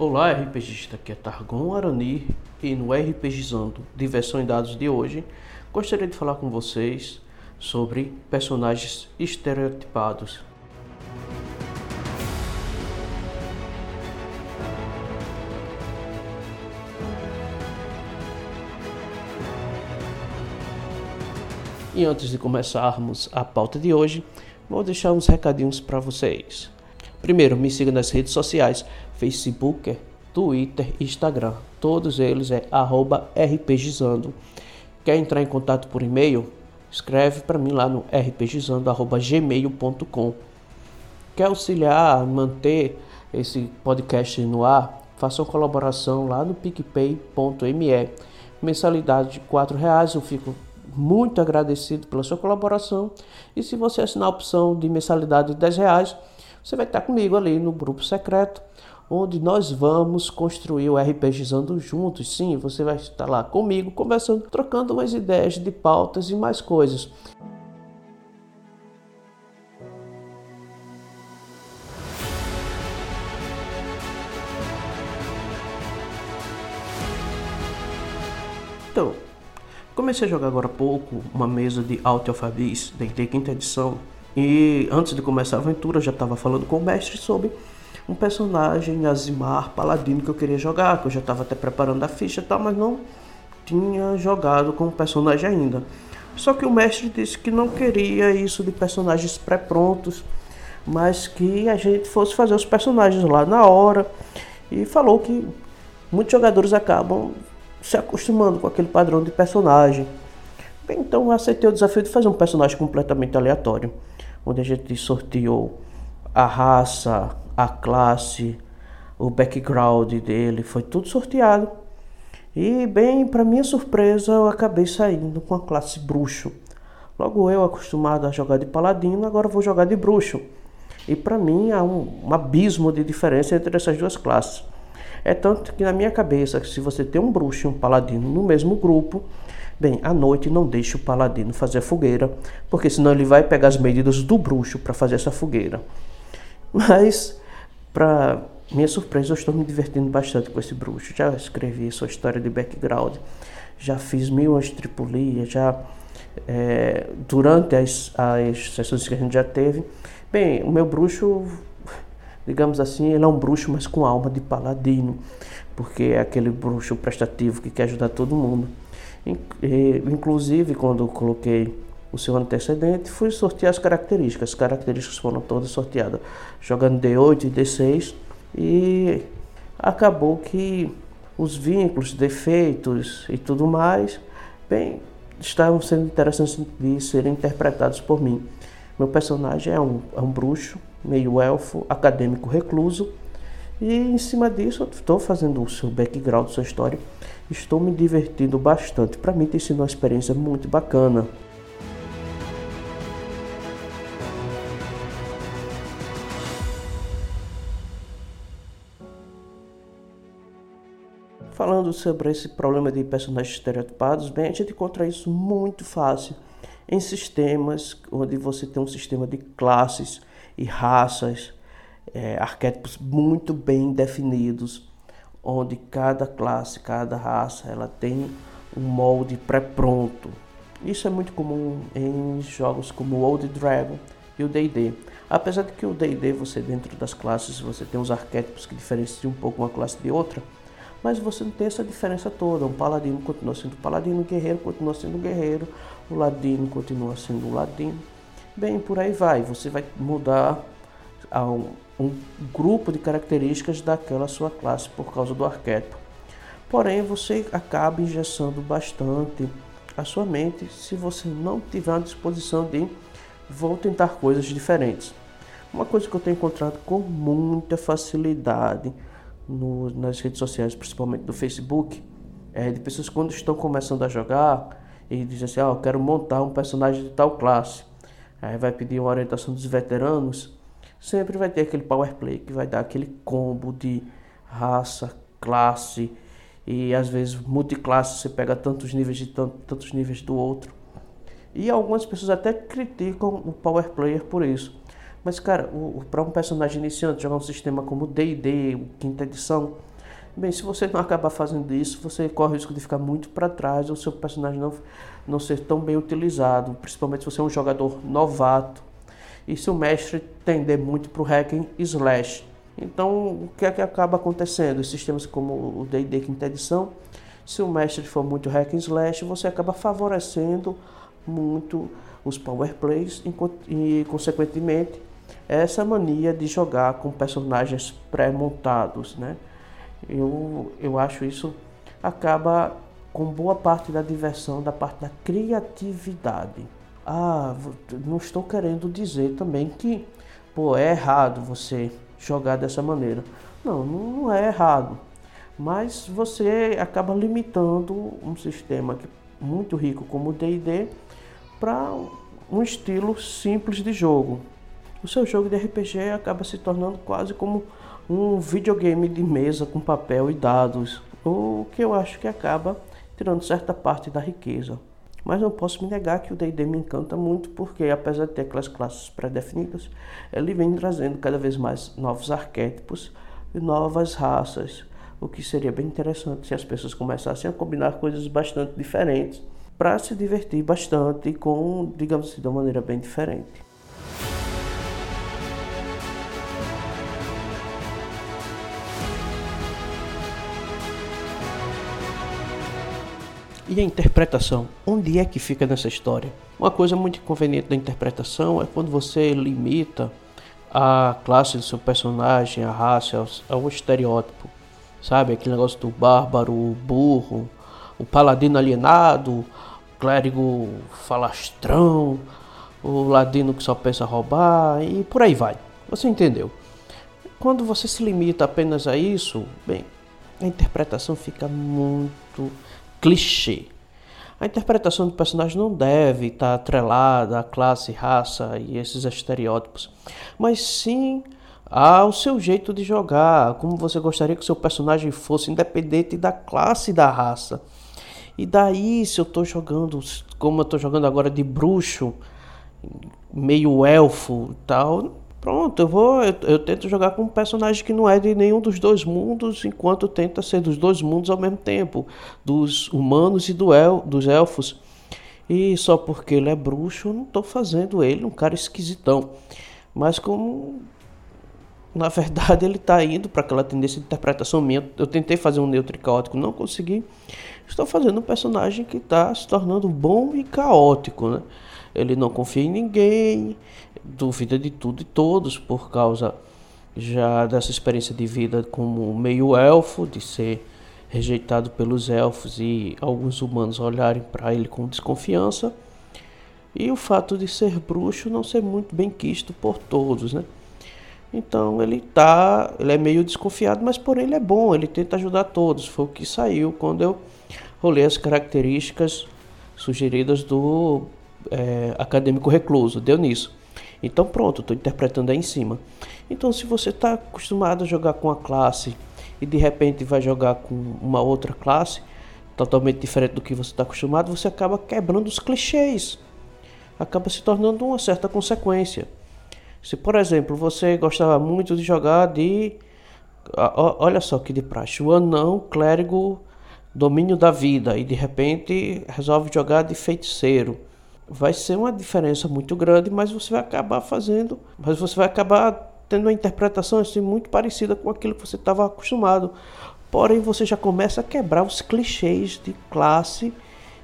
Olá, RPGista, aqui é Targon Arani e no RPGizando Diversão em Dados de hoje gostaria de falar com vocês sobre personagens estereotipados. E antes de começarmos a pauta de hoje, vou deixar uns recadinhos para vocês. Primeiro, me siga nas redes sociais, Facebook, Twitter Instagram. Todos eles é rpgizando. Quer entrar em contato por e-mail? Escreve para mim lá no rpgizando.gmail.com. Quer auxiliar a manter esse podcast no ar? Faça uma colaboração lá no picpay.me. Mensalidade de R$ reais eu fico muito agradecido pela sua colaboração. E se você assinar a opção de mensalidade de 10 reais, você vai estar comigo ali no grupo secreto, onde nós vamos construir o RPGizando juntos. Sim, você vai estar lá comigo, conversando, trocando umas ideias de pautas e mais coisas. Então, Comecei a jogar agora há pouco uma mesa de Alt Alpha Beast, D&D quinta edição, e antes de começar a aventura eu já estava falando com o mestre sobre um personagem Azimar Paladino que eu queria jogar, que eu já estava até preparando a ficha e tal, mas não tinha jogado com o personagem ainda. Só que o mestre disse que não queria isso de personagens pré-prontos, mas que a gente fosse fazer os personagens lá na hora. E falou que muitos jogadores acabam se acostumando com aquele padrão de personagem. Então eu aceitei o desafio de fazer um personagem completamente aleatório, onde a gente sorteou a raça, a classe, o background dele, foi tudo sorteado. E bem, para minha surpresa, eu acabei saindo com a classe bruxo. Logo eu, acostumado a jogar de paladino, agora vou jogar de bruxo. E para mim há um, um abismo de diferença entre essas duas classes. É tanto que na minha cabeça, se você tem um bruxo e um paladino no mesmo grupo, bem, à noite não deixe o paladino fazer a fogueira, porque senão ele vai pegar as medidas do bruxo para fazer essa fogueira. Mas, para minha surpresa, eu estou me divertindo bastante com esse bruxo. Já escrevi sua história de background, já fiz mil as tripulias, já é, durante as, as sessões que a gente já teve. Bem, o meu bruxo digamos assim, ele é um bruxo, mas com alma de paladino, porque é aquele bruxo prestativo que quer ajudar todo mundo. Inclusive, quando coloquei o seu antecedente, fui sortear as características. As características foram todas sorteadas, jogando D8 e D6, e acabou que os vínculos, defeitos e tudo mais, bem, estavam sendo interessantes de serem interpretados por mim. Meu personagem é um, é um bruxo meio elfo, acadêmico recluso. E em cima disso, estou fazendo o seu background, sua história. Estou me divertindo bastante. Para mim, tem sido uma experiência muito bacana. Falando sobre esse problema de personagens estereotipados, bem, a gente encontra isso muito fácil em sistemas onde você tem um sistema de classes e raças, é, arquétipos muito bem definidos, onde cada classe, cada raça, ela tem um molde pré-pronto. Isso é muito comum em jogos como Old Dragon e o D&D. Apesar de que o D&D, você dentro das classes, você tem os arquétipos que diferenciam um pouco uma classe de outra, mas você não tem essa diferença toda. Um paladino continua sendo paladino, o guerreiro continua sendo guerreiro, o ladino continua sendo ladino. Bem, por aí vai. Você vai mudar a um, grupo de características daquela sua classe por causa do arquétipo. Porém, você acaba engessando bastante a sua mente se você não tiver a disposição de vou tentar coisas diferentes. Uma coisa que eu tenho encontrado com muita facilidade no, nas redes sociais, principalmente no Facebook, é de pessoas quando estão começando a jogar e dizem assim, ah, eu quero montar um personagem de tal classe aí vai pedir uma orientação dos veteranos, sempre vai ter aquele power play que vai dar aquele combo de raça, classe e às vezes multiclasse, você pega tantos níveis de tanto, tantos níveis do outro. E algumas pessoas até criticam o power player por isso. Mas cara, para um personagem iniciante jogar um sistema como D&D, quinta edição, Bem, se você não acabar fazendo isso, você corre o risco de ficar muito para trás, ou seu personagem não, não ser tão bem utilizado, principalmente se você é um jogador novato. E se o mestre tender muito para o hack and slash. Então, o que é que acaba acontecendo? Em sistemas como o D&D quinta edição, se o mestre for muito hack and slash, você acaba favorecendo muito os power plays e, consequentemente, essa mania de jogar com personagens pré-montados, né? Eu, eu acho isso acaba com boa parte da diversão, da parte da criatividade. Ah, não estou querendo dizer também que pô, é errado você jogar dessa maneira. Não, não é errado. Mas você acaba limitando um sistema muito rico como o D&D para um estilo simples de jogo. O seu jogo de RPG acaba se tornando quase como um videogame de mesa com papel e dados, o que eu acho que acaba tirando certa parte da riqueza. Mas não posso me negar que o D&D me encanta muito porque, apesar de ter aquelas classes pré-definidas, ele vem trazendo cada vez mais novos arquétipos e novas raças, o que seria bem interessante se as pessoas começassem a combinar coisas bastante diferentes para se divertir bastante com, digamos assim, de uma maneira bem diferente. E a interpretação? Onde é que fica nessa história? Uma coisa muito inconveniente da interpretação é quando você limita a classe do seu personagem, a raça, ao, estereótipo. Sabe? Aquele negócio do bárbaro, o burro, o paladino alienado, o clérigo falastrão, o ladino que só pensa roubar e por aí vai. Você entendeu? Quando você se limita apenas a isso, bem, a interpretação fica muito clichê. A interpretação do personagem não deve estar atrelada à classe, raça e esses estereótipos, mas sim ao seu jeito de jogar, como você gostaria que seu personagem fosse, independente da classe e da raça. E daí, se eu estou jogando, como eu estou jogando agora de bruxo, meio elfo e tal, Pronto, eu vou. Eu, eu, tento jogar com um personagem que não é de nenhum dos dois mundos, enquanto tenta ser dos dois mundos ao mesmo tempo, dos humanos e do el, dos elfos. E só porque ele é bruxo, eu não estou fazendo ele um cara esquisitão. Mas como na verdade ele está indo para aquela tendência de interpretação minha. Eu tentei fazer um neutro e caótico, não consegui. Estou fazendo um personagem que está se tornando bom e caótico, né? Ele não confia em ninguém, duvida de tudo e todos por causa já dessa experiência de vida como meio elfo, de ser rejeitado pelos elfos e alguns humanos olharem para ele com desconfiança, e o fato de ser bruxo não ser muito bem quisto por todos, né? Então ele tá, ele é meio desconfiado, mas por ele é bom, ele tenta ajudar todos. Foi o que saiu quando eu rolei as características sugeridas do é, acadêmico recluso, deu nisso. Então pronto, estou interpretando aí em cima. Então se você está acostumado a jogar com a classe e de repente vai jogar com uma outra classe totalmente diferente do que você está acostumado, você acaba quebrando os clichês. Acaba se tornando uma certa consequência. Se por exemplo você gostava muito de jogar de. Olha só que de praxe, o anão clérigo domínio da vida e de repente resolve jogar de feiticeiro vai ser uma diferença muito grande, mas você vai acabar fazendo, mas você vai acabar tendo uma interpretação assim muito parecida com aquilo que você estava acostumado. Porém, você já começa a quebrar os clichês de classe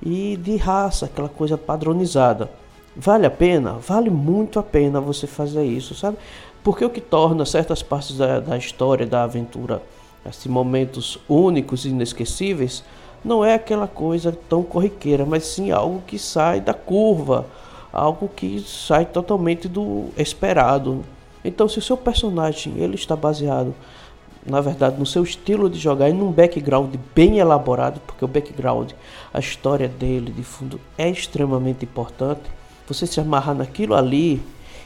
e de raça, aquela coisa padronizada. Vale a pena? Vale muito a pena você fazer isso, sabe? Porque o que torna certas partes da, da história, da aventura, assim, momentos únicos e inesquecíveis, não é aquela coisa tão corriqueira, mas sim algo que sai da curva, algo que sai totalmente do esperado. Então, se o seu personagem ele está baseado, na verdade, no seu estilo de jogar e num background bem elaborado, porque o background, a história dele de fundo é extremamente importante. Você se amarrar naquilo ali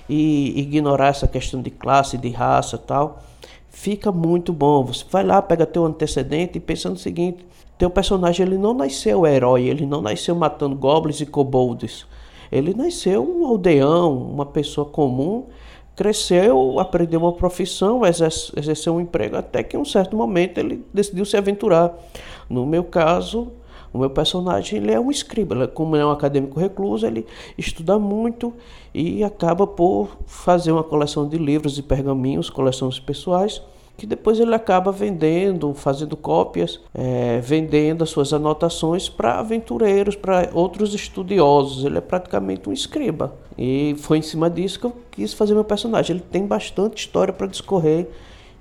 e ignorar essa questão de classe, de raça, tal, fica muito bom. Você vai lá, pega teu antecedente e pensa no seguinte: teu personagem ele não nasceu herói, ele não nasceu matando goblins e kobolds. Ele nasceu um aldeão, uma pessoa comum cresceu, aprendeu uma profissão, exerceu um emprego, até que em um certo momento ele decidiu se aventurar. No meu caso, o meu personagem ele é um escriba, ele, como é um acadêmico recluso, ele estuda muito e acaba por fazer uma coleção de livros e pergaminhos, coleções pessoais, que depois ele acaba vendendo, fazendo cópias, é, vendendo as suas anotações para aventureiros, para outros estudiosos. Ele é praticamente um escriba. E foi em cima disso que eu quis fazer meu personagem. Ele tem bastante história para discorrer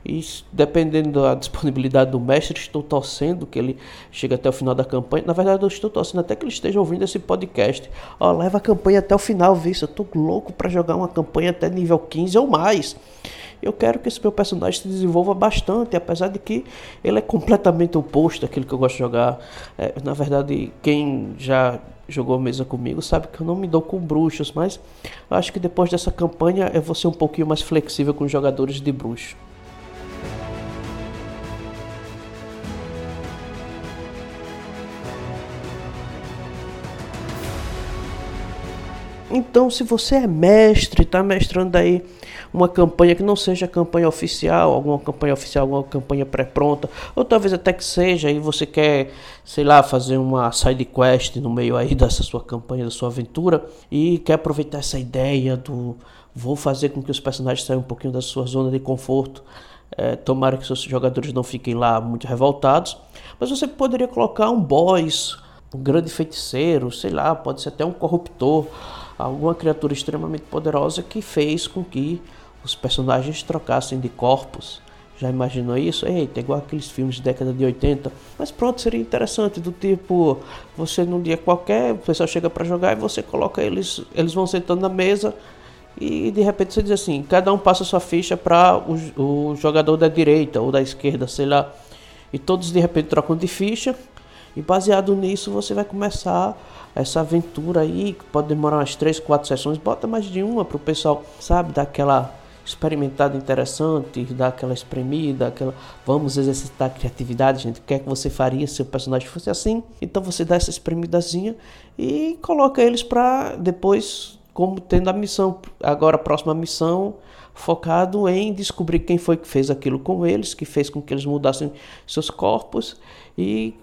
e dependendo da disponibilidade do mestre, estou torcendo que ele chegue até o final da campanha. Na verdade, eu estou torcendo até que ele esteja ouvindo esse podcast. Ó, leva a campanha até o final, viu? Eu tô louco para jogar uma campanha até nível 15 ou mais. Eu quero que esse meu personagem se desenvolva bastante, apesar de que ele é completamente oposto daquilo que eu gosto de jogar. É, na verdade, quem já jogou mesa comigo sabe que eu não me dou com bruxos, mas acho que depois dessa campanha eu vou ser um pouquinho mais flexível com jogadores de bruxo. Então, se você é mestre, está mestrando aí uma campanha que não seja campanha oficial, alguma campanha oficial, alguma campanha pré-pronta, ou talvez até que seja, e você quer, sei lá, fazer uma side quest no meio aí dessa sua campanha, da sua aventura, e quer aproveitar essa ideia do vou fazer com que os personagens saiam um pouquinho da sua zona de conforto. É, tomara que seus jogadores não fiquem lá muito revoltados, mas você poderia colocar um boss, um grande feiticeiro, sei lá, pode ser até um corruptor, alguma criatura extremamente poderosa que fez com que os personagens trocassem de corpos. Já imaginou isso? Eita, igual aqueles filmes de década de 80. Mas pronto, seria interessante, do tipo, você num dia qualquer, o pessoal chega para jogar e você coloca eles, eles vão sentando na mesa e de repente você diz assim, cada um passa sua ficha para o, o jogador da direita ou da esquerda, sei lá. E todos de repente trocam de ficha e baseado nisso você vai começar essa aventura aí, que pode demorar umas 3, 4 sessões, bota mais de uma para o pessoal, sabe, dar aquela experimentada interessante, dar aquela espremida, aquela vamos exercitar a criatividade, gente. O que é que você faria se o personagem fosse assim? Então você dá essa espremidazinha e coloca eles para depois como tendo a missão, agora a próxima missão focado em descobrir quem foi que fez aquilo com eles, que fez com que eles mudassem seus corpos e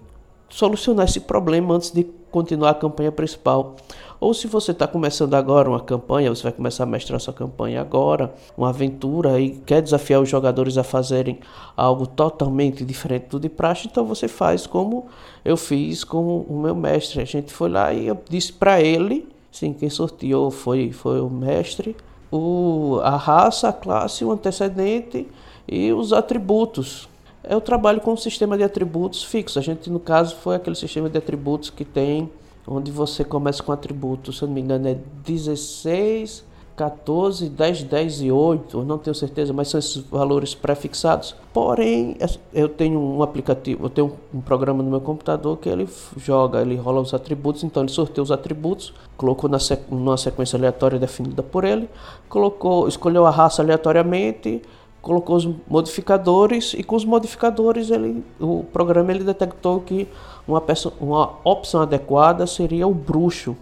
solucionar esse problema antes de continuar a campanha principal. Ou se você está começando agora uma campanha, você vai começar a mestrar sua campanha agora, uma aventura e quer desafiar os jogadores a fazerem algo totalmente diferente do de praxe, então você faz como eu fiz com o meu mestre. A gente foi lá e eu disse para ele, sim, quem sorteou foi, foi o mestre, o, a raça, a classe, o antecedente e os atributos eu trabalho com um sistema de atributos fixo. A gente, no caso, foi aquele sistema de atributos que tem, onde você começa com atributos, se eu não me engano, é 16, 14, 10, 10 e 8, não tenho certeza, mas são esses valores pré-fixados. Porém, eu tenho um aplicativo, eu tenho um programa no meu computador que ele joga, ele rola os atributos, então ele sorteia os atributos, colocou na sequ numa sequência aleatória definida por ele, colocou, escolheu a raça aleatoriamente, colocou os modificadores e com os modificadores ele, o programa ele detectou que uma, peça, uma opção adequada seria o bruxo.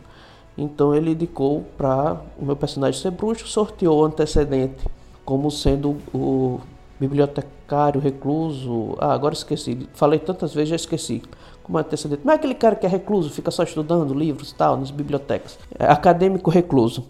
Então ele indicou para o meu personagem ser bruxo, sorteou o antecedente como sendo o bibliotecário, recluso. Ah, agora esqueci. Falei tantas vezes, já esqueci. Como antecedente. Mas é aquele cara que é recluso, fica só estudando livros e tal, nas bibliotecas. É acadêmico recluso.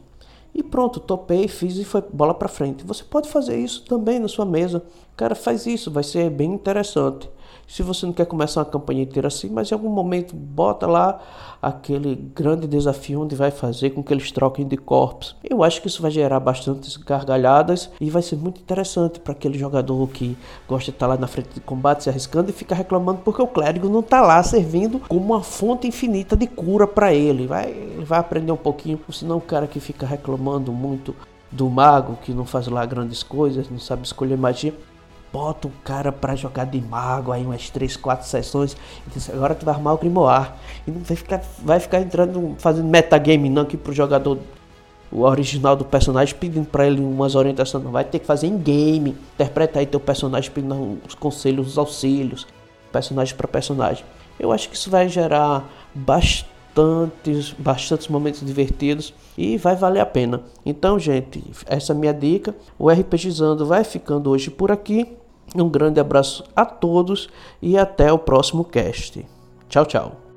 E pronto, topei, fiz e foi bola para frente. Você pode fazer isso também na sua mesa. Cara, faz isso, vai ser bem interessante. Se você não quer começar uma campanha inteira assim, mas em algum momento bota lá aquele grande desafio onde vai fazer com que eles troquem de corpos. Eu acho que isso vai gerar bastantes gargalhadas e vai ser muito interessante para aquele jogador que gosta de estar lá na frente de combate se arriscando e fica reclamando porque o clérigo não está lá servindo como uma fonte infinita de cura para ele. Vai, ele vai aprender um pouquinho, senão o cara que fica reclamando muito do mago que não faz lá grandes coisas, não sabe escolher magia bota o cara para jogar de mago aí umas 3, 4 sessões e diz, agora tu vai armar o grimoire e não vai ficar, vai ficar entrando fazendo metagame não aqui pro jogador o original do personagem pedindo para ele umas orientações não vai ter que fazer em game interpreta aí teu personagem pedindo os conselhos os auxílios personagem para personagem eu acho que isso vai gerar bastante bastantes, bastantes momentos divertidos e vai valer a pena. Então, gente, essa é a minha dica. O RPGizando vai ficando hoje por aqui. Um grande abraço a todos e até o próximo cast. Tchau, tchau.